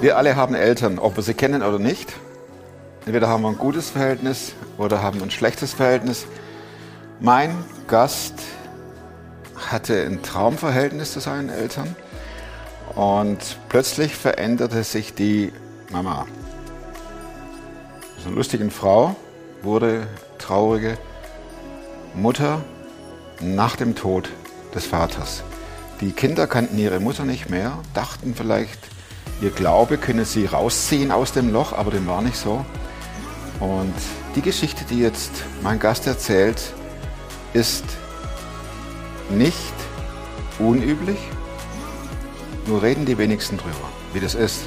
Wir alle haben Eltern, ob wir sie kennen oder nicht. Entweder haben wir ein gutes Verhältnis oder haben ein schlechtes Verhältnis. Mein Gast hatte ein Traumverhältnis zu seinen Eltern und plötzlich veränderte sich die Mama. So eine lustige Frau wurde traurige Mutter nach dem Tod des Vaters. Die Kinder kannten ihre Mutter nicht mehr, dachten vielleicht, ihr Glaube könne sie rausziehen aus dem Loch, aber dem war nicht so. Und die Geschichte, die jetzt mein Gast erzählt, ist nicht unüblich, nur reden die wenigsten drüber, wie das ist,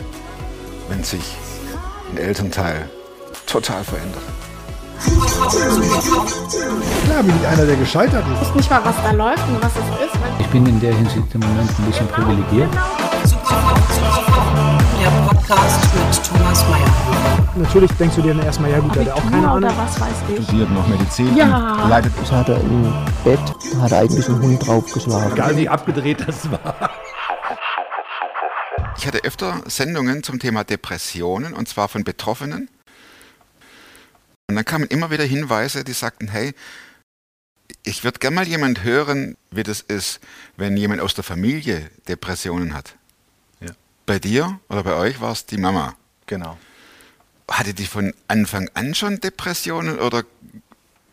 wenn sich ein Elternteil total verändert. Klar bin ich einer, der gescheitert ist. Ich weiß nicht mal, was da läuft und was es ist. Ich bin in der Hinsicht im Moment ein bisschen privilegiert. Der Podcast mit Thomas Mayer. Natürlich denkst du dir dann erstmal, ja gut, der hat auch keine Ahnung. was weiß ich. Studiert noch Medizin, Ja. leidet Das hat er im Bett, hat er eigentlich einen Hund draufgeschlagen. Egal wie abgedreht das war. Ich hatte öfter Sendungen zum Thema Depressionen und zwar von Betroffenen. Und dann kamen immer wieder Hinweise, die sagten, hey, ich würde gerne mal jemand hören, wie das ist, wenn jemand aus der Familie Depressionen hat. Ja. Bei dir oder bei euch war es die Mama. Genau. Hatte die von Anfang an schon Depressionen oder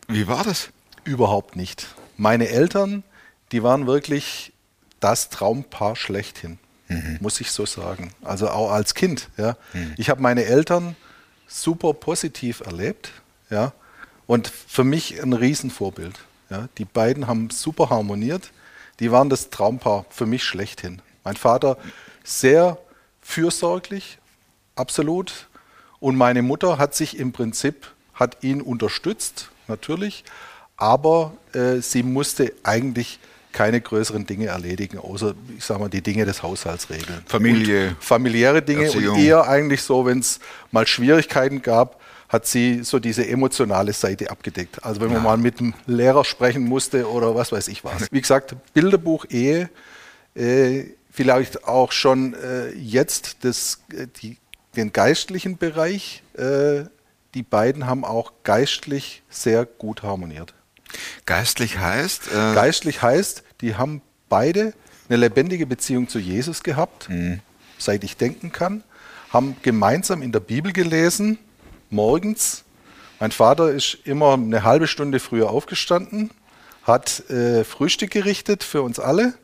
wie war das? Überhaupt nicht. Meine Eltern, die waren wirklich das Traumpaar schlechthin, muss ich so sagen. Also auch als Kind. Ja. Ich habe meine Eltern super positiv erlebt. Ja. Und für mich ein Riesenvorbild. Ja. Die beiden haben super harmoniert. Die waren das Traumpaar für mich schlechthin. Mein Vater sehr fürsorglich, absolut. Und meine Mutter hat sich im Prinzip, hat ihn unterstützt, natürlich, aber äh, sie musste eigentlich keine größeren Dinge erledigen, außer, ich sag mal, die Dinge des Haushalts regeln. Familie, Und familiäre Dinge Erziehung. und eher eigentlich so, wenn es mal Schwierigkeiten gab, hat sie so diese emotionale Seite abgedeckt. Also wenn man mal mit dem Lehrer sprechen musste oder was weiß ich was. Wie gesagt, Bilderbuch Ehe, äh, vielleicht auch schon äh, jetzt das, äh, die, den geistlichen Bereich. Äh, die beiden haben auch geistlich sehr gut harmoniert. Geistlich heißt, äh, Geistlich heißt, die haben beide eine lebendige Beziehung zu Jesus gehabt, seit ich denken kann, haben gemeinsam in der Bibel gelesen, morgens. Mein Vater ist immer eine halbe Stunde früher aufgestanden, hat äh, Frühstück gerichtet für uns alle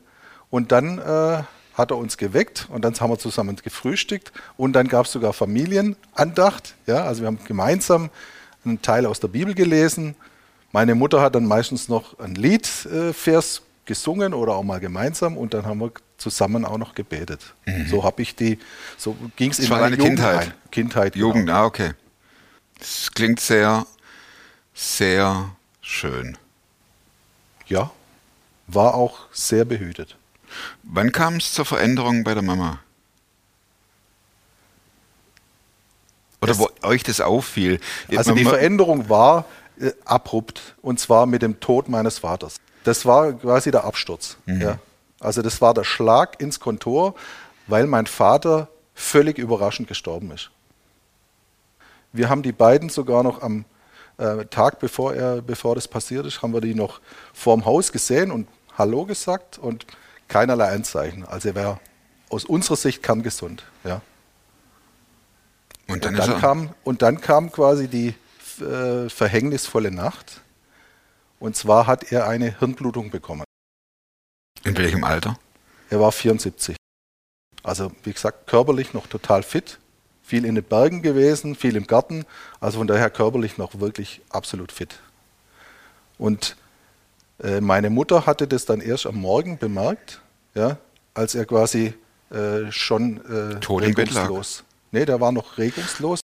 und dann äh, hat er uns geweckt und dann haben wir zusammen gefrühstückt und dann gab es sogar Familienandacht. Ja, also wir haben gemeinsam einen Teil aus der Bibel gelesen. Meine Mutter hat dann meistens noch ein Liedvers gesungen oder auch mal gemeinsam und dann haben wir zusammen auch noch gebetet. So habe ich die, so ging es in meine Kindheit? rein. Kindheit. genau. Jugend, ah, okay. Das klingt sehr, sehr schön. Ja, war auch sehr behütet. Wann kam es zur Veränderung bei der Mama? Oder Es- wo euch das auffiel? Also die Veränderung war äh, abrupt und zwar mit dem Tod meines Vaters. Das war quasi der Absturz. Ja. Also das war der Schlag ins Kontor, weil mein Vater völlig überraschend gestorben ist. Wir haben die beiden sogar noch am äh, Tag, bevor, er, bevor das passiert ist, haben wir die noch vorm Haus gesehen und Hallo gesagt und keinerlei Anzeichen. Also er wäre aus unserer Sicht kerngesund. Ja. Und dann, Und dann, kam, und dann kam quasi die äh, verhängnisvolle Nacht. Und zwar hat er eine Hirnblutung bekommen. in welchem Alter? Er war 74. Also wie gesagt, körperlich noch total fit. Viel in den Bergen gewesen, viel im Garten. Also von daher körperlich noch wirklich absolut fit. Und äh, meine Mutter hatte das dann erst am Morgen bemerkt, ja, als er quasi äh, schon äh, Tot regungslos. Nee, der war noch regungslos.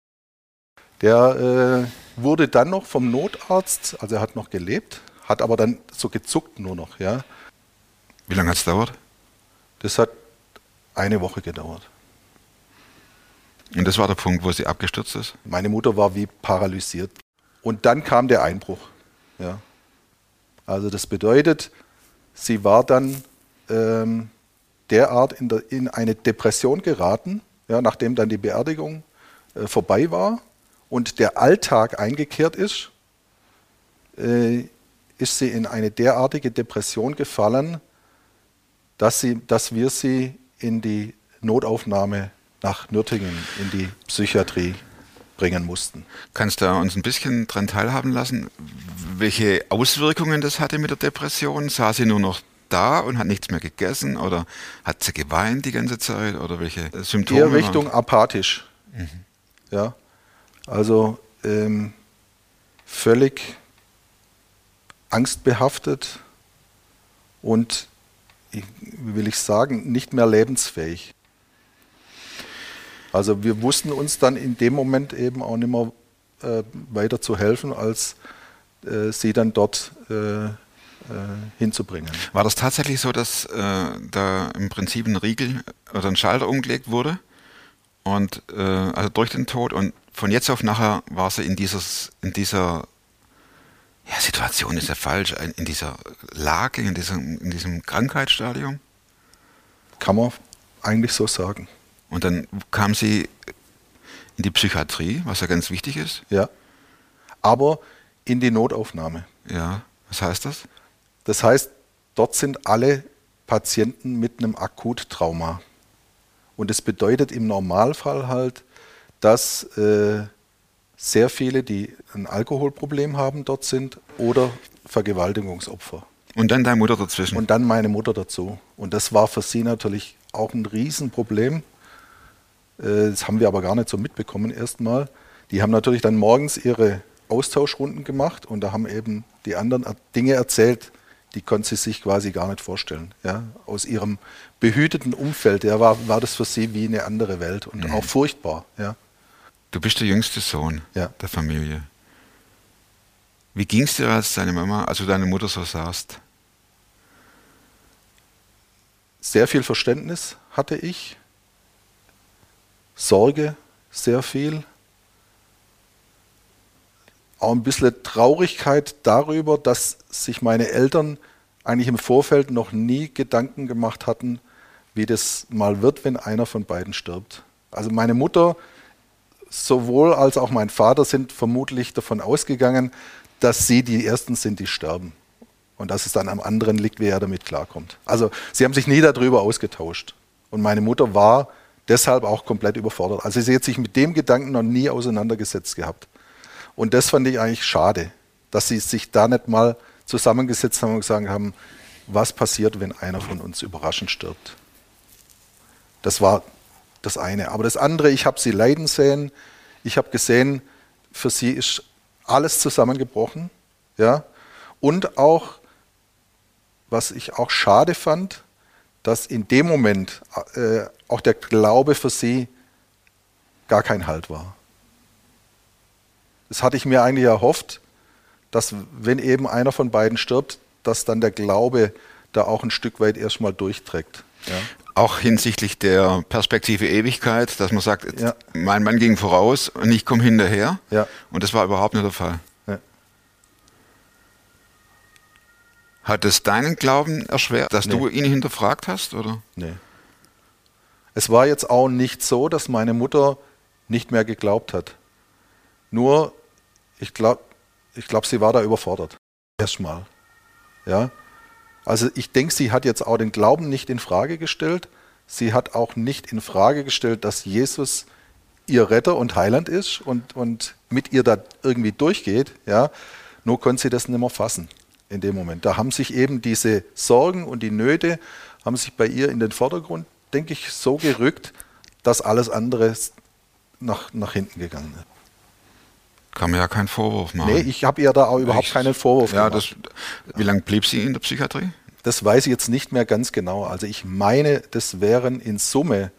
Der äh, wurde dann noch vom Notarzt, also er hat noch gelebt, hat aber dann so gezuckt nur noch, ja. Wie lange hat es dauert? Das hat eine Woche gedauert. Und das war der Punkt, wo sie abgestürzt ist? Meine Mutter war wie paralysiert. Und dann kam der Einbruch. Ja. Also das bedeutet, sie war dann ähm, derart in, der, in eine Depression geraten, ja, nachdem dann die Beerdigung äh, vorbei war und der Alltag eingekehrt ist, äh, ist sie in eine derartige Depression gefallen, dass, sie, dass wir sie in die Notaufnahme nach Nürtingen, in die Psychiatrie bringen mussten. Kannst du uns ein bisschen daran teilhaben lassen, welche Auswirkungen das hatte mit der Depression? Sah sie nur noch da und hat nichts mehr gegessen oder hat sie geweint die ganze Zeit oder welche Symptome? Eher Richtung apathisch. Mhm. Ja, also ähm, völlig angstbehaftet und, wie will ich sagen, nicht mehr lebensfähig. Also wir wussten uns dann in dem Moment eben auch nicht mehr äh, weiter zu helfen, als äh, sie dann dort äh, äh hinzubringen. War das tatsächlich so, dass äh, da im Prinzip ein Riegel oder ein Schalter umgelegt wurde? Und äh, also durch den Tod und von jetzt auf nachher war sie in, dieses, in dieser ja, Situation ist ja falsch, in dieser Lage, in diesem, in diesem Krankheitsstadium? Kann man eigentlich so sagen. Und dann kam sie in die Psychiatrie, was ja ganz wichtig ist. Ja. Aber in die Notaufnahme. Ja. Was heißt das? Das heißt, dort sind alle Patienten mit einem Akuttrauma. Und es bedeutet im Normalfall halt, dass äh, sehr viele, die ein Alkoholproblem haben, dort sind oder Vergewaltigungsopfer. Und dann deine Mutter dazwischen. Und dann meine Mutter dazu. Und das war für sie natürlich auch ein Riesenproblem. Äh, das haben wir aber gar nicht so mitbekommen erstmal. Die haben natürlich dann morgens ihre Austauschrunden gemacht und da haben eben die anderen Dinge erzählt, die konnte sie sich quasi gar nicht vorstellen. Ja? Aus ihrem behüteten Umfeld ja, war, war das für sie wie eine andere Welt und mhm. auch furchtbar. Ja? Du bist der jüngste Sohn ja. der Familie. Wie ging es dir, als deine Mama, also deine Mutter so saßt? Sehr viel Verständnis hatte ich. Sorge sehr viel. Auch ein bisschen Traurigkeit darüber, dass sich meine Eltern eigentlich im Vorfeld noch nie Gedanken gemacht hatten, wie das mal wird, wenn einer von beiden stirbt. Also meine Mutter sowohl als auch mein Vater sind vermutlich davon ausgegangen, dass sie die Ersten sind, die sterben. Und dass es dann am anderen liegt, wie er damit klarkommt. Also sie haben sich nie darüber ausgetauscht. Und meine Mutter war deshalb auch komplett überfordert. Also sie hat sich mit dem Gedanken noch nie auseinandergesetzt gehabt. Und das fand ich eigentlich schade, dass sie sich da nicht mal zusammengesetzt haben und gesagt haben, was passiert, wenn einer von uns überraschend stirbt. Das war das eine. Aber das andere, ich habe sie leiden sehen. Ich habe gesehen, für sie ist alles zusammengebrochen. Ja? Und auch, was ich auch schade fand, dass in dem Moment äh, auch der Glaube für sie gar kein Halt war. Das hatte ich mir eigentlich erhofft, dass wenn eben einer von beiden stirbt, dass dann der Glaube da auch ein Stück weit erstmal durchträgt. Ja. Auch hinsichtlich der Perspektive Ewigkeit, dass man sagt, ja. mein Mann ging voraus und ich komme hinterher. Ja. Und das war überhaupt nicht der Fall. Hat es deinen Glauben erschwert, dass nee. du ihn hinterfragt hast? Oder? Nee. Es war jetzt auch nicht so, dass meine Mutter nicht mehr geglaubt hat. Nur, ich glaube, ich glaub, sie war da überfordert. Erstmal. Ja? Also ich denke, sie hat jetzt auch den Glauben nicht in Frage gestellt. Sie hat auch nicht in Frage gestellt, dass Jesus ihr Retter und Heiland ist und, und mit ihr da irgendwie durchgeht. Ja? Nur konnte sie das nicht mehr fassen in dem Moment. Da haben sich eben diese Sorgen und die Nöte haben sich bei ihr in den Vordergrund, denke ich, so gerückt, dass alles andere nach, nach hinten gegangen ist. Kann mir ja keinen Vorwurf machen. Nee, ich habe ihr da auch überhaupt ich, keinen Vorwurf ja, gemacht. Das, wie lange blieb sie in der Psychiatrie? Das weiß ich jetzt nicht mehr ganz genau. Also ich meine, das wären in Summe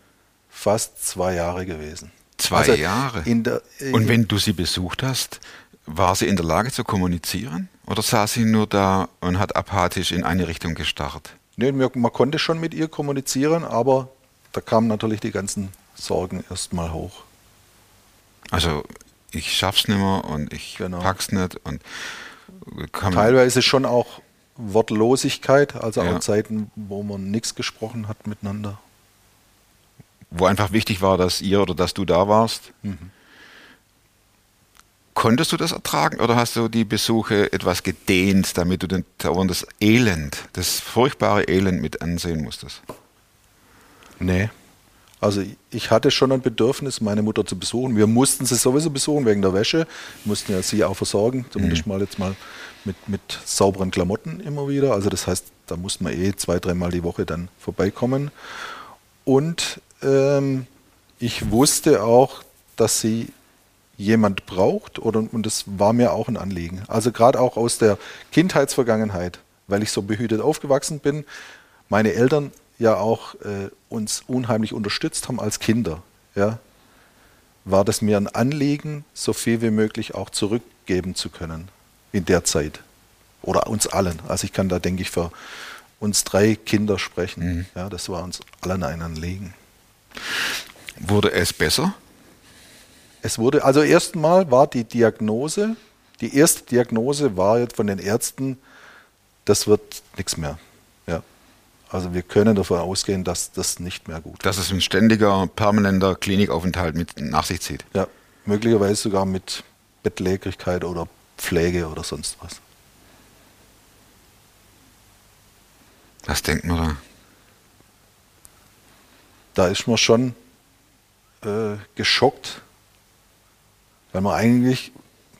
fast zwei Jahre gewesen. Zwei also Jahre? Der, äh, Und wenn du sie besucht hast, war sie in der Lage zu kommunizieren? Oder saß sie nur da und hat apathisch in eine Richtung gestarrt? Nee, man konnte schon mit ihr kommunizieren, aber da kamen natürlich die ganzen Sorgen erstmal hoch. Also ich schaff's nicht mehr und ich genau. pack's nicht und teilweise schon auch Wortlosigkeit, also Ja. auch Zeiten, wo man nichts gesprochen hat miteinander. Wo einfach wichtig war, dass ihr oder dass du da warst. Konntest du das ertragen oder hast du die Besuche etwas gedehnt, damit du den, dauernd das Elend, das furchtbare Elend mit ansehen musstest? Nee. Also ich hatte schon ein Bedürfnis, meine Mutter zu besuchen. Wir mussten sie sowieso besuchen wegen der Wäsche, mussten ja sie auch versorgen, zumindest mal jetzt mal mit, mit sauberen Klamotten immer wieder. Also das heißt, da mussten wir eh zwei, dreimal die Woche dann vorbeikommen. Und ähm, ich wusste auch, dass sie jemand braucht oder, und das war mir auch ein Anliegen. Also gerade auch aus der Kindheitsvergangenheit, weil ich so behütet aufgewachsen bin, meine Eltern ja auch äh, uns unheimlich unterstützt haben als Kinder, ja, war das mir ein Anliegen, so viel wie möglich auch zurückgeben zu können in der Zeit. Oder uns allen. Also ich kann da, denke ich, für uns drei Kinder sprechen. Ja, das war uns allen ein Anliegen. Wurde es besser? Es wurde, also erstmal war die Diagnose, die erste Diagnose war jetzt von den Ärzten, das wird nichts mehr. Ja. Also wir können davon ausgehen, dass das nicht mehr gut Dass es ein ständiger, permanenter Klinikaufenthalt mit nach sich zieht. Ja, möglicherweise sogar mit Bettlägerigkeit oder Pflege oder sonst was. Was denkt man da? Da ist man schon äh, geschockt, weil man eigentlich,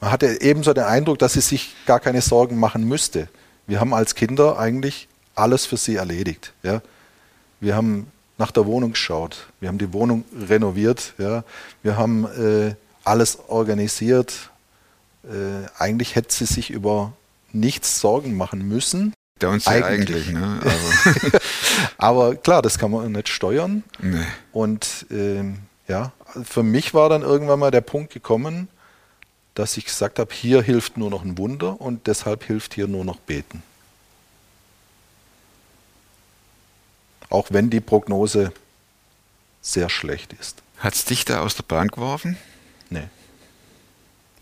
man hatte ebenso den Eindruck, dass sie sich gar keine Sorgen machen müsste. Wir haben als Kinder eigentlich alles für sie erledigt. Ja? Wir haben nach der Wohnung geschaut, wir haben die Wohnung renoviert, ja? wir haben äh, alles organisiert. Äh, eigentlich hätte sie sich über nichts Sorgen machen müssen. Der uns ja Eigentlich. eigentlich, ne? Also, Aber klar, das kann man nicht steuern. nee. Und ähm, ja, für mich war dann irgendwann mal der Punkt gekommen, dass ich gesagt habe, hier hilft nur noch ein Wunder und deshalb hilft hier nur noch beten. Auch wenn die Prognose sehr schlecht ist. Hat es dich da aus der Bahn geworfen? Nee,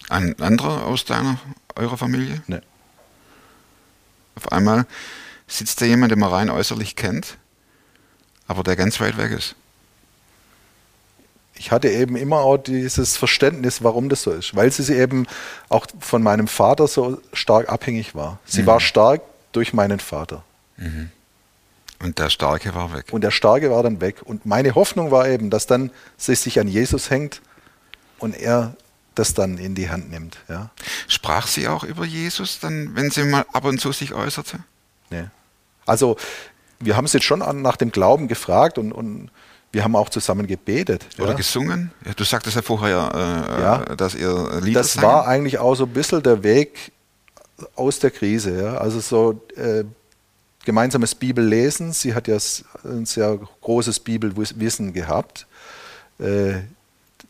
Ein anderer aus deiner, eurer Familie? nee. Auf einmal sitzt da jemand, den man rein äußerlich kennt, aber der ganz weit weg ist. Ich hatte eben immer auch dieses Verständnis, warum das so ist, weil sie eben auch von meinem Vater so stark abhängig war. Sie war stark durch meinen Vater. Und der Starke war weg. Und der Starke war dann weg. Und meine Hoffnung war eben, dass dann sie sich an Jesus hängt und er das dann in die Hand nimmt. Ja? Sprach sie auch über Jesus, dann, wenn sie mal ab und zu sich äußerte? Nee. Also wir haben sie jetzt schon nach dem Glauben gefragt und, und wir haben auch zusammen gebetet. Oder ja? gesungen? Du sagtest ja vorher, äh, äh, dass ihr Lieder Das sangen. war eigentlich auch so ein bisschen der Weg aus der Krise. Also so äh, gemeinsames Bibellesen. Sie hat ja ein sehr großes Bibelwissen gehabt. Äh,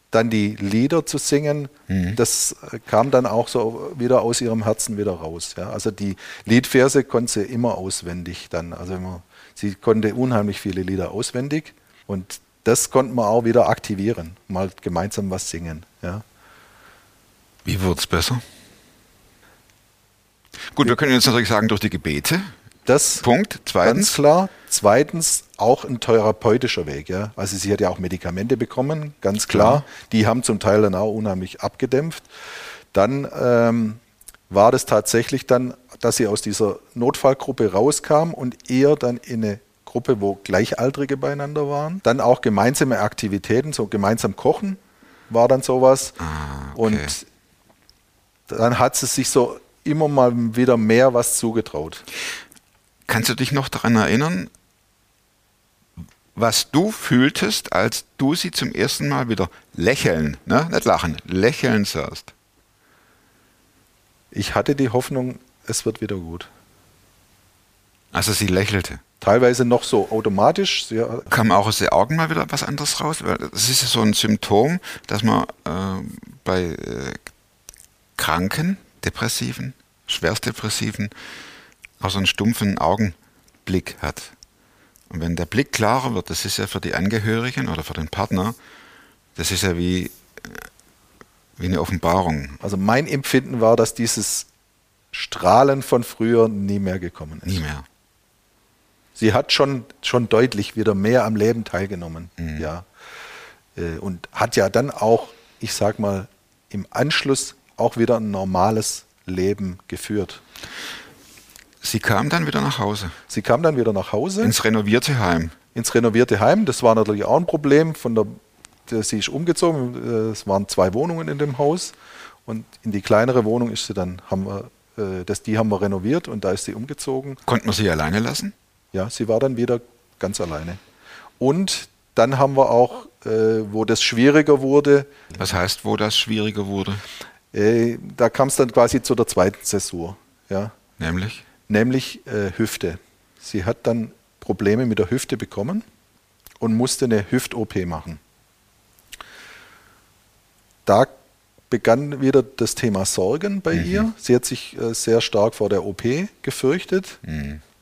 dann die Lieder zu singen, das äh, kam dann auch so wieder aus ihrem Herzen wieder raus. Ja? Also die Liedverse konnte sie immer auswendig dann. Also immer, sie konnte unheimlich viele Lieder auswendig und das konnten wir auch wieder aktivieren, mal gemeinsam was singen. Ja? Wie wird es besser? Gut, wir können jetzt natürlich sagen, durch die Gebete. Das Punkt. Ganz Zweitens. klar. Zweitens auch ein therapeutischer Weg. Ja? Also sie hat ja auch Medikamente bekommen, ganz klar. Die haben zum Teil dann auch unheimlich abgedämpft. Dann ähm, war das tatsächlich dann, dass sie aus dieser Notfallgruppe rauskam und eher dann in eine Gruppe, wo Gleichaltrige beieinander waren. Dann auch gemeinsame Aktivitäten, so gemeinsam kochen war dann sowas. Ah, okay. Und dann hat sie sich so immer mal wieder mehr was zugetraut. Kannst du dich noch daran erinnern, was du fühltest, als du sie zum ersten Mal wieder lächeln, ne? nicht lachen, lächeln sahst? Ich hatte die Hoffnung, es wird wieder gut. Also sie lächelte. Teilweise noch so automatisch. Sie, Kam auch aus den Augen mal wieder was anderes raus? Weil das ist ja so ein Symptom, dass man äh, bei äh, Kranken, Depressiven, Schwerstdepressiven auch so einen stumpfen Augenblick hat. Und wenn der Blick klarer wird, das ist ja für die Angehörigen oder für den Partner, das ist ja wie, äh, wie eine Offenbarung. also mein Empfinden war, dass dieses Strahlen von früher nie mehr gekommen ist. Nie mehr. Sie hat schon, schon deutlich wieder mehr am Leben teilgenommen. Ja. Äh, Und hat ja dann auch, ich sag mal, im Anschluss auch wieder ein normales Leben geführt. Sie kam dann wieder nach Hause. Sie kam dann wieder nach Hause Ins renovierte Heim. ins renovierte Heim. Das war natürlich auch ein Problem. Von der, sie ist umgezogen. Äh, Es waren zwei Wohnungen in dem Haus. Und in die kleinere Wohnung ist sie dann, haben wir, äh, das, die haben wir renoviert und da ist sie umgezogen. Konnte man sie alleine lassen? Ja, sie war dann wieder ganz alleine. Und dann haben wir auch, äh, wo das schwieriger wurde, Was heißt, wo das schwieriger wurde? äh, da kam es dann quasi zu der zweiten Zäsur. Ja? Nämlich? Nämlich äh, Hüfte. Sie hat dann Probleme mit der Hüfte bekommen und musste eine Hüft-OP machen. Da begann wieder das Thema Sorgen bei ihr. Sie hat sich äh, sehr stark vor der OP gefürchtet.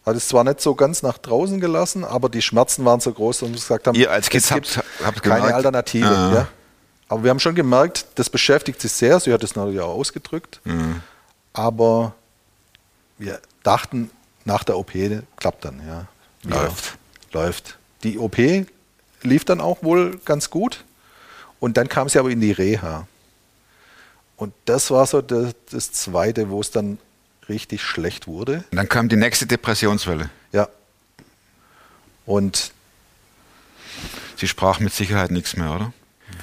Hat es zwar nicht so ganz nach draußen gelassen, aber die Schmerzen waren so groß, dass wir gesagt haben, Ihr als Kids habt- habt keine gemerkt- Alternative. Ah. Ja. Aber wir haben schon gemerkt, das beschäftigt sie sehr. Sie hat es natürlich auch ausgedrückt. Aber wir dachten, nach der OP klappt dann. Ja. Läuft. Läuft. Die OP lief dann auch wohl ganz gut. Und dann kam sie aber in die Reha. Und das war so das, das Zweite, wo es dann richtig schlecht wurde. Und dann kam die nächste Depressionswelle. Ja. Und Sie sprach mit Sicherheit nichts mehr, oder?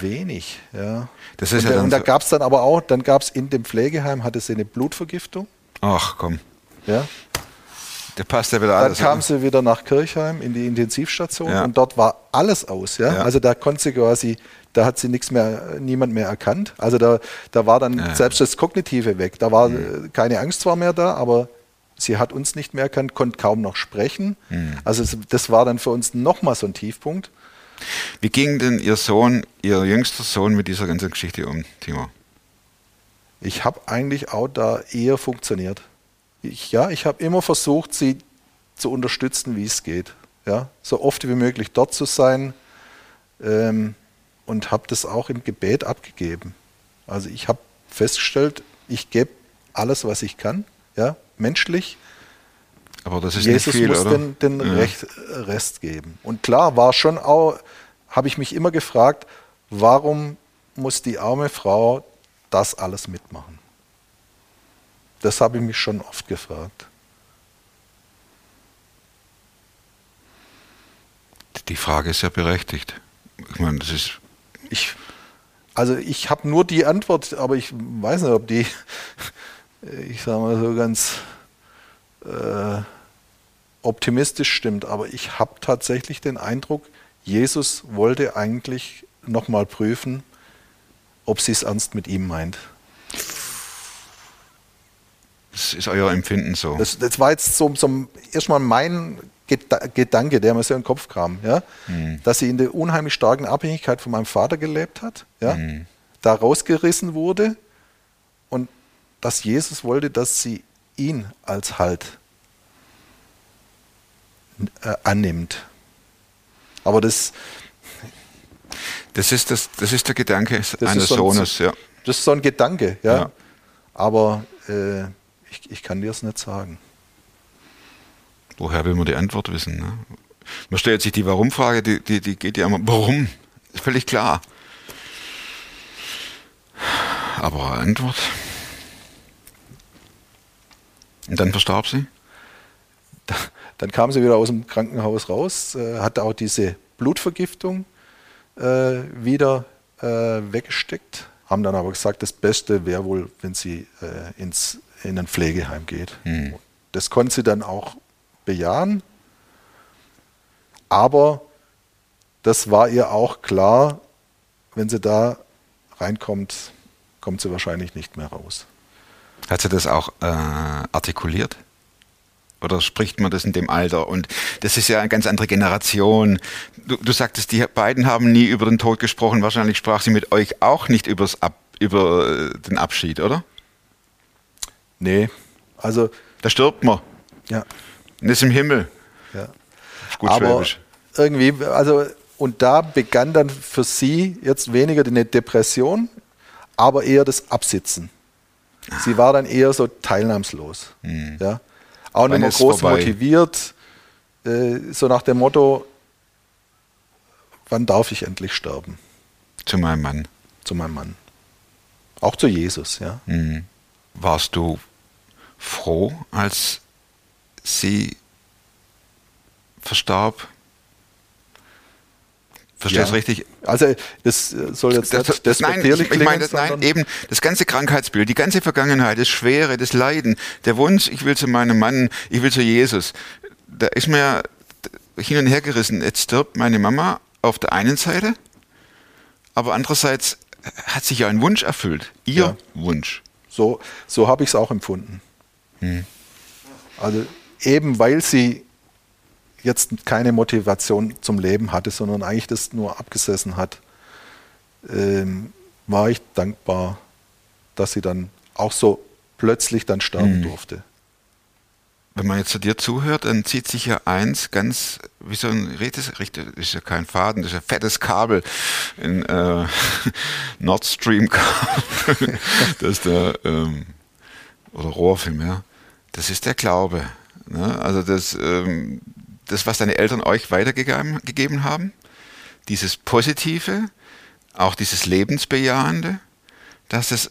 wenig, ja. Das ist und ja da, dann und da so- gab es dann aber auch, dann gab es in dem Pflegeheim, hatte sie eine Blutvergiftung. Ach komm, Ja. Der passt ja wieder Dann alles. kam sie wieder nach Kirchheim in die Intensivstation Ja. und dort war alles aus. Ja? Ja. Also da konnte sie quasi, da hat sie nichts mehr, niemand mehr erkannt. Also da, da war dann Ja. selbst das Kognitive weg. Da war äh, keine Angst zwar mehr da, aber sie hat uns nicht mehr erkannt, konnte kaum noch sprechen. Mhm. Also das war dann für uns nochmal so ein Tiefpunkt. Wie ging denn Ihr Sohn, Ihr jüngster Sohn mit dieser ganzen Geschichte um, Timo? Ich habe eigentlich auch da eher funktioniert. Ich, ja, ich habe immer versucht, sie zu unterstützen, wie es geht. Ja, so oft wie möglich dort zu sein ähm, und habe das auch im Gebet abgegeben. Also ich habe festgestellt, ich gebe alles, was ich kann, ja, menschlich. Aber das ist Jesus nicht viel, muss oder? den, den Ja. Recht, Rest geben. Und klar war schon auch, habe ich mich immer gefragt, warum muss die arme Frau das alles mitmachen? Das habe ich mich schon oft gefragt. Die Frage ist ja berechtigt. Ich meine, das ist. Ich, also ich habe nur die Antwort, aber ich weiß nicht, ob die, ich sage mal so ganz äh, optimistisch stimmt. Aber ich habe tatsächlich den Eindruck, Jesus wollte eigentlich nochmal prüfen, ob sie es ernst mit ihm meint. Das ist euer Empfinden so. Das, das war jetzt so, so erstmal mein Geda Gedanke, der mir so in den Kopf kam, ja? dass sie in der unheimlich starken Abhängigkeit von meinem Vater gelebt hat, ja? da rausgerissen wurde und dass Jesus wollte, dass sie ihn als Halt äh, annimmt. Aber das, Das ist, das, das ist der Gedanke eines so ein, Sohnes, ja. das ist so ein Gedanke, ja. Ja. Aber äh, ich, ich kann dir es nicht sagen. Woher will man die Antwort wissen? Ne? Man stellt sich die Warum-Frage, die, die, die geht ja immer, warum? Ist völlig klar. Aber Antwort. Und dann verstarb sie? Dann kam sie wieder aus dem Krankenhaus raus, äh, hatte auch diese Blutvergiftung äh, wieder äh, weggesteckt, haben dann aber gesagt, das Beste wäre wohl, wenn sie äh, ins, in ein Pflegeheim geht. Das konnte sie dann auch bejahen, aber das war ihr auch klar, wenn sie da reinkommt, kommt sie wahrscheinlich nicht mehr raus. Hat sie das auch äh, artikuliert? Oder spricht man das in dem Alter? Und das ist ja eine ganz andere Generation. Du, du sagtest, die beiden haben nie über den Tod gesprochen. Wahrscheinlich sprach sie mit euch auch nicht übers Ab, über äh, den Abschied, oder? Nee, also Da stirbt man ja, und ist im Himmel. ja. Gut aber schwäbisch. irgendwie, also und da begann dann für sie jetzt weniger eine Depression, aber eher das Absitzen. Sie war dann eher so teilnahmslos. Ja? Auch nicht mehr groß vorbei? motiviert, äh, so nach dem Motto, wann darf ich endlich sterben? Zu meinem Mann. Zu meinem Mann. Auch zu Jesus, ja. Warst du froh, als sie verstarb? Verstehst du Ja. richtig? Also das soll jetzt Das, nicht das, nein, ich, ich meine, das, nein, eben das ganze Krankheitsbild, die ganze Vergangenheit, das Schwere, das Leiden, der Wunsch, ich will zu meinem Mann, ich will zu Jesus. Da ist mir hin und her gerissen. Jetzt stirbt meine Mama auf der einen Seite, aber andererseits hat sich ja ein Wunsch erfüllt. Ihr Ja. Wunsch. So, so habe ich es auch empfunden. Hm. Also eben weil sie jetzt keine Motivation zum Leben hatte, sondern eigentlich das nur abgesessen hat, ähm, war ich dankbar, dass sie dann auch so plötzlich dann Hm. sterben durfte. Wenn man jetzt zu dir zuhört, dann zieht sich ja eins ganz, wie so ein Redes, richtig, ist ja kein Faden, das ist ein fettes Kabel, ein äh, Nord Stream Kabel, das der, ähm, oder Rohrfilm, ja. Das ist der Glaube. Ne? Also das, ähm, das, was deine Eltern euch weitergegeben gegeben haben, dieses Positive, auch dieses Lebensbejahende, dass es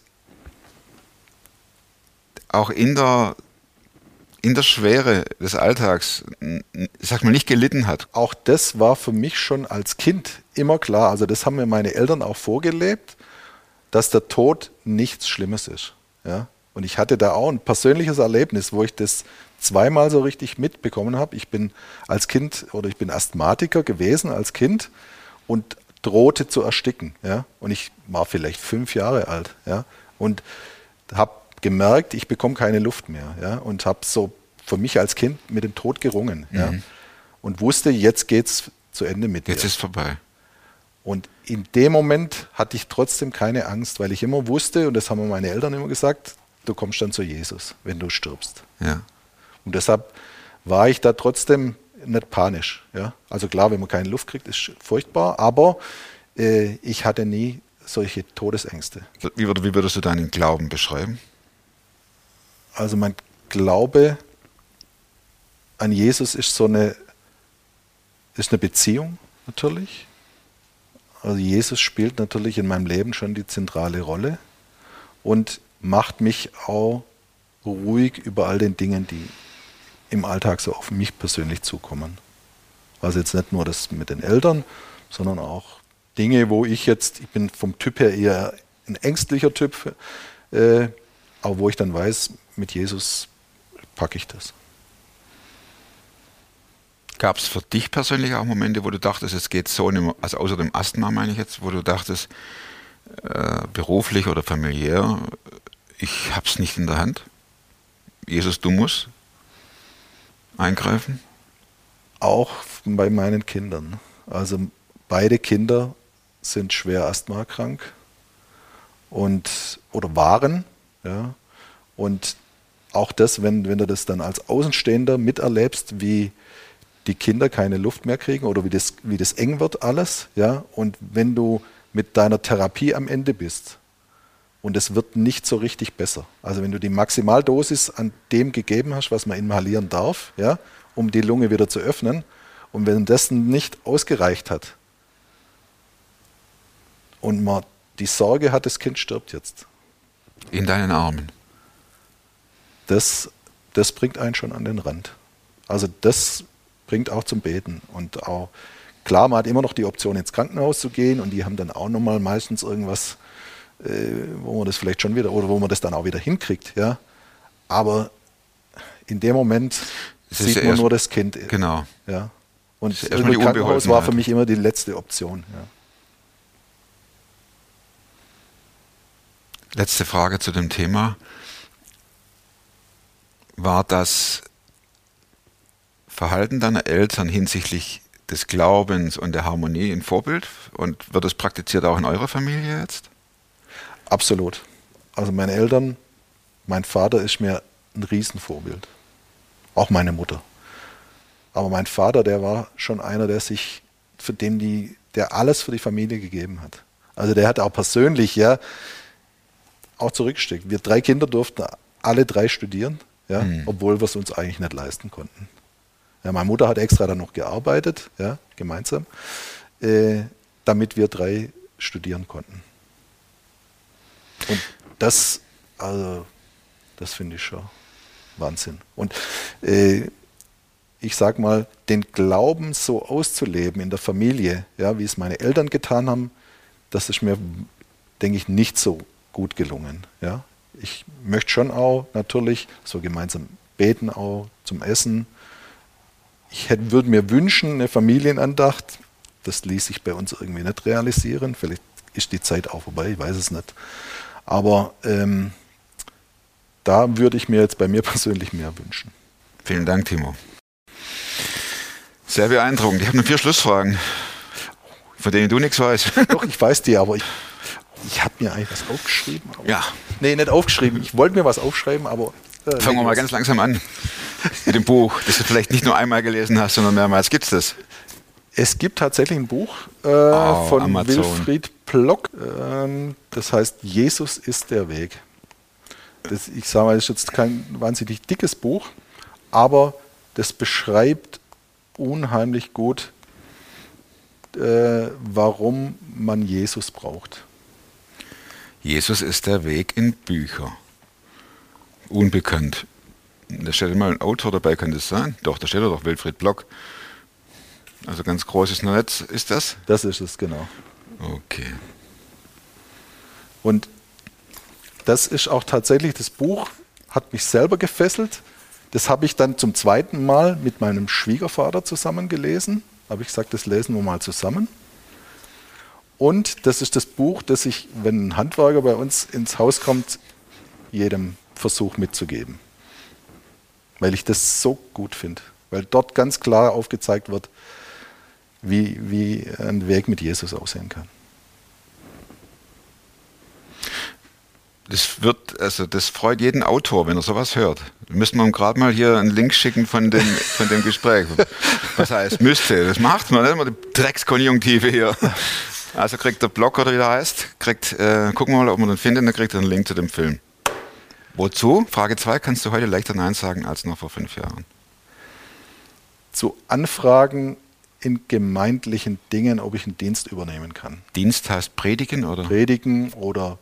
auch in der in der Schwere des Alltags, sag mal, nicht gelitten hat. Auch das war für mich schon als Kind immer klar. Also das haben mir meine Eltern auch vorgelebt, dass der Tod nichts Schlimmes ist. Ja? Und ich hatte da auch ein persönliches Erlebnis, wo ich das zweimal so richtig mitbekommen habe. Ich bin als Kind oder ich bin Asthmatiker gewesen als Kind und drohte zu ersticken. Ja? Und ich war vielleicht fünf Jahre alt. Ja? Und habe gemerkt, ich bekomme keine Luft mehr. Ja? Und habe so für mich als Kind mit dem Tod gerungen. Ja? Und wusste, jetzt geht's zu Ende mit Jetzt dir. ist vorbei. Und in dem Moment hatte ich trotzdem keine Angst, weil ich immer wusste, und das haben meine Eltern immer gesagt, du kommst dann zu Jesus, wenn du stirbst. Ja. Und deshalb war ich da trotzdem nicht panisch. Ja? Also klar, wenn man keine Luft kriegt, ist furchtbar, aber äh, ich hatte nie solche Todesängste. Wie würdest du deinen Glauben beschreiben? Also mein Glaube an Jesus ist so eine, ist eine Beziehung natürlich. Also Jesus spielt natürlich in meinem Leben schon die zentrale Rolle und macht mich auch ruhig über all den Dingen, die im Alltag so auf mich persönlich zukommen. Also jetzt nicht nur das mit den Eltern, sondern auch Dinge, wo ich jetzt, ich bin vom Typ her eher ein ängstlicher Typ, äh, aber wo ich dann weiß, mit Jesus packe ich das. Gab es für dich persönlich auch Momente, wo du dachtest, es geht so, also außer dem Asthma meine ich jetzt, wo du dachtest, äh, beruflich oder familiär, ich hab's nicht in der Hand? Jesus, du musst eingreifen? Auch bei meinen Kindern. Also beide Kinder sind schwer asthmakrank und oder waren, ja. Und auch das, wenn, wenn du das dann als Außenstehender miterlebst, wie die Kinder keine Luft mehr kriegen oder wie das, wie das eng wird alles, ja, und wenn du mit deiner Therapie am Ende bist und es wird nicht so richtig besser. Also wenn du die Maximaldosis an dem gegeben hast, was man inhalieren darf, ja, um die Lunge wieder zu öffnen, und wenn das nicht ausgereicht hat und man die Sorge hat, das Kind stirbt jetzt, In deinen Armen. Das, das bringt einen schon an den Rand. Also das bringt auch zum Beten. Und auch, klar, man hat immer noch die Option, ins Krankenhaus zu gehen und die haben dann auch nochmal meistens irgendwas, äh, wo man das vielleicht schon wieder, oder wo man das dann auch wieder hinkriegt, ja. Aber in dem Moment ist sieht ja man nur das Kind. Genau. Ja. Und die Krankenhaus war für mich immer die letzte Option. Ja. Letzte Frage zu dem Thema. War das Verhalten deiner Eltern hinsichtlich des Glaubens und der Harmonie ein Vorbild? Und wird es praktiziert auch in eurer Familie jetzt? Absolut. Also meine Eltern, mein Vater ist mir ein Riesenvorbild. Auch meine Mutter. Aber mein Vater, der war schon einer, der sich, für den die, der alles für die Familie gegeben hat. Also der hat auch persönlich, ja, auch zurückgesteckt. Wir drei Kinder durften alle drei studieren, ja, obwohl wir es uns eigentlich nicht leisten konnten. Ja, meine Mutter hat extra dann noch gearbeitet, ja, gemeinsam, äh, damit wir drei studieren konnten. Und das, also, das finde ich schon Wahnsinn. Und äh, ich sag mal, den Glauben so auszuleben in der Familie, ja, wie es meine Eltern getan haben, das ist mir, denke ich, nicht so gut gelungen. Ja. Ich möchte schon auch natürlich so gemeinsam beten, auch zum Essen. Ich hätte, würde mir wünschen, eine Familienandacht. Das ließ sich bei uns irgendwie nicht realisieren. Vielleicht ist die Zeit auch vorbei, ich weiß es nicht. Aber ähm, da würde ich mir jetzt bei mir persönlich mehr wünschen. Vielen Dank, Timo. Sehr beeindruckend. Ich habe noch vier Schlussfragen, von denen du nichts weißt. Doch, ich weiß die, aber ich, ich habe mir eigentlich was aufgeschrieben. Ja, Nee, nicht aufgeschrieben. Ich wollte mir was aufschreiben, aber. Äh, fangen wir mal ganz langsam an mit dem Buch, das du vielleicht nicht nur einmal gelesen hast, sondern mehrmals. Gibt's das? Es gibt tatsächlich ein Buch äh, Oh, von Amazon. Wilfried Plock. Ähm, das heißt Jesus ist der Weg. Das, ich sage mal, das ist jetzt kein wahnsinnig dickes Buch, aber das beschreibt unheimlich gut, äh, warum man Jesus braucht. Jesus ist der Weg in Bücher. Unbekannt. Da steht mal ein Autor dabei, kann das sein? Doch, da steht doch Wilfried Block. Also ganz großes Netz ist das? Das ist es genau. Okay. Und das ist auch tatsächlich, das Buch hat mich selber gefesselt. Das habe ich dann zum zweiten Mal mit meinem Schwiegervater zusammen gelesen. Habe ich gesagt, das lesen wir mal zusammen. Und das ist das Buch, das ich, wenn ein Handwerker bei uns ins Haus kommt, jedem Versuch mitzugeben. Weil ich das so gut finde. Weil dort ganz klar aufgezeigt wird, wie, wie ein Weg mit Jesus aussehen kann. Das wird, also das freut jeden Autor, wenn er sowas hört. Müssen wir ihm gerade mal hier einen Link schicken von dem, von dem Gespräch. Was heißt müsste? Das macht man, nicht? Die Dreckskonjunktive hier. Also kriegt der Blog oder wie der heißt, kriegt, äh, gucken wir mal, ob man den findet, dann kriegt er einen Link zu dem Film. Wozu? Frage 2, kannst du heute leichter Nein sagen als noch vor fünf Jahren? zu Anfragen in gemeindlichen Dingen, ob ich einen Dienst übernehmen kann. Dienst heißt predigen oder? Predigen oder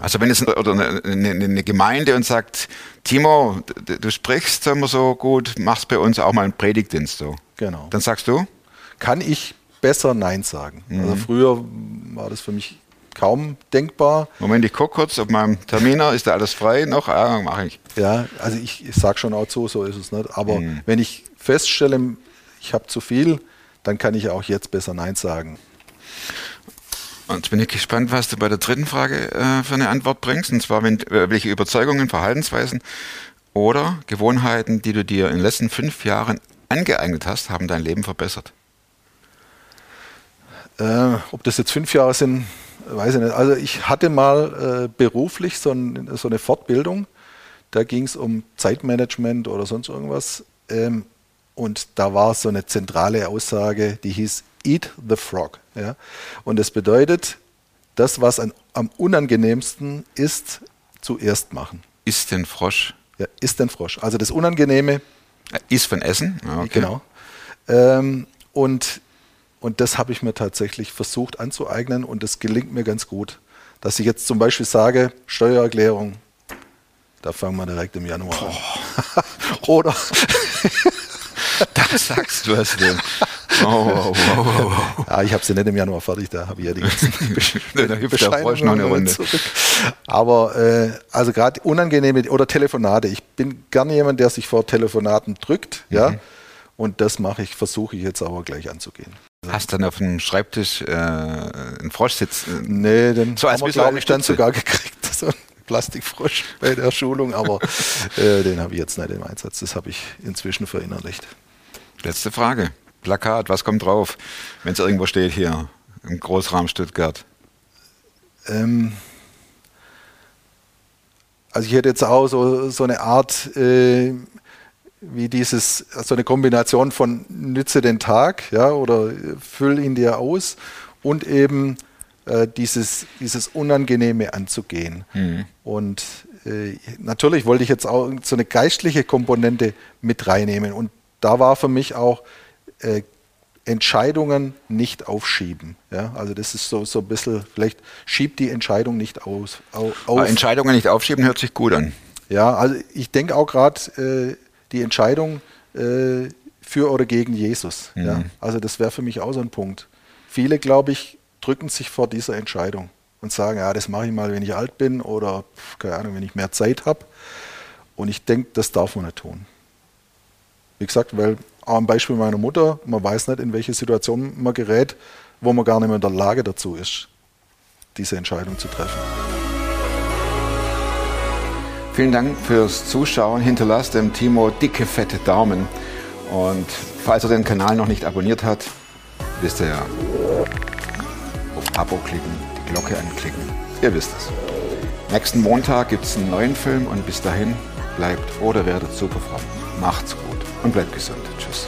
Also wenn jetzt oder eine, eine, eine Gemeinde und sagt, Timo, du sprichst immer so gut, machst bei uns auch mal einen Predigtdienst so. genau. Dann sagst du? kann ich besser Nein sagen. Also früher war das für mich kaum denkbar. Moment, ich gucke kurz auf meinem Terminer, ist da alles frei noch? Ja, mache ich. Ja, also ich, ich sage schon auch zu, so ist es nicht. Aber wenn ich feststelle, ich habe zu viel, dann kann ich auch jetzt besser Nein sagen. Und jetzt bin ich gespannt, was du bei der dritten Frage äh, für eine Antwort bringst. Und zwar, wenn, äh, welche Überzeugungen, Verhaltensweisen oder Gewohnheiten, die du dir in den letzten fünf Jahren angeeignet hast, haben dein Leben verbessert. Äh, ob das jetzt fünf Jahre sind, weiß ich nicht. Also ich hatte mal äh, beruflich so, ein, so eine Fortbildung. Da ging es um Zeitmanagement oder sonst irgendwas. Ähm, und da war so eine zentrale Aussage, die hieß Eat the Frog. Ja? Und das bedeutet, das, was an, am unangenehmsten ist, zuerst machen. Ist denn Frosch? Ja, ist den Frosch. Also das Unangenehme, Äh, Ist von Essen? Ja, okay. Genau. Ähm, und, und das habe ich mir tatsächlich versucht anzueignen und das gelingt mir ganz gut. Dass ich jetzt zum Beispiel sage, Steuererklärung, da fangen wir direkt im Januar an. Oder Das sagst du es denn. Oh, wow, wow. ja, ich habe sie nicht im Januar fertig, da habe ich ja die ganzen Da Runde. zurück. Aber äh, also gerade unangenehme oder Telefonate. Ich bin gerne jemand, der sich vor Telefonaten drückt, ja. Mhm. Und das mache ich, versuche ich jetzt aber gleich anzugehen. Hast dann auf dem Schreibtisch äh, einen Frosch sitzen? Nee, den So als haben wir, glaube ich, dann sogar gekriegt. So ein Plastikfrosch bei der Schulung, aber äh, den habe ich jetzt nicht im Einsatz. Das habe ich inzwischen verinnerlicht. Letzte Frage. Plakat, was kommt drauf, wenn es irgendwo steht hier im Großraum Stuttgart? Ähm, also ich hätte jetzt auch so, so eine Art, äh, wie dieses, so eine Kombination von nütze den Tag, ja, oder füll ihn dir aus und eben äh, dieses, dieses Unangenehme anzugehen. Und äh, natürlich wollte ich jetzt auch so eine geistliche Komponente mit reinnehmen. Und da war für mich auch äh, Entscheidungen nicht aufschieben. Ja? Also das ist so, so ein bisschen, vielleicht schiebt die Entscheidung nicht aus, au, auf. Aber Entscheidungen nicht aufschieben hört sich gut an. Ja, also ich denke auch gerade äh, die Entscheidung äh, für oder gegen Jesus. Ja? Also das wäre für mich auch so ein Punkt. Viele, glaube ich, drücken sich vor dieser Entscheidung und sagen, ja, das mache ich mal, wenn ich alt bin oder, keine Ahnung, wenn ich mehr Zeit habe. Und ich denke, das darf man nicht tun. Wie gesagt, weil auch am Beispiel meiner Mutter, man weiß nicht, in welche Situation man gerät, wo man gar nicht mehr in der Lage dazu ist, diese Entscheidung zu treffen. Vielen Dank fürs Zuschauen. Hinterlasst dem Timo dicke, fette Daumen. Und falls er den Kanal noch nicht abonniert hat, wisst ihr ja, auf Abo klicken, die Glocke anklicken. Ihr wisst es. Nächsten Montag gibt es einen neuen Film und bis dahin bleibt oder werdet super fromm. Macht's gut und bleibt gesund. Tschüss.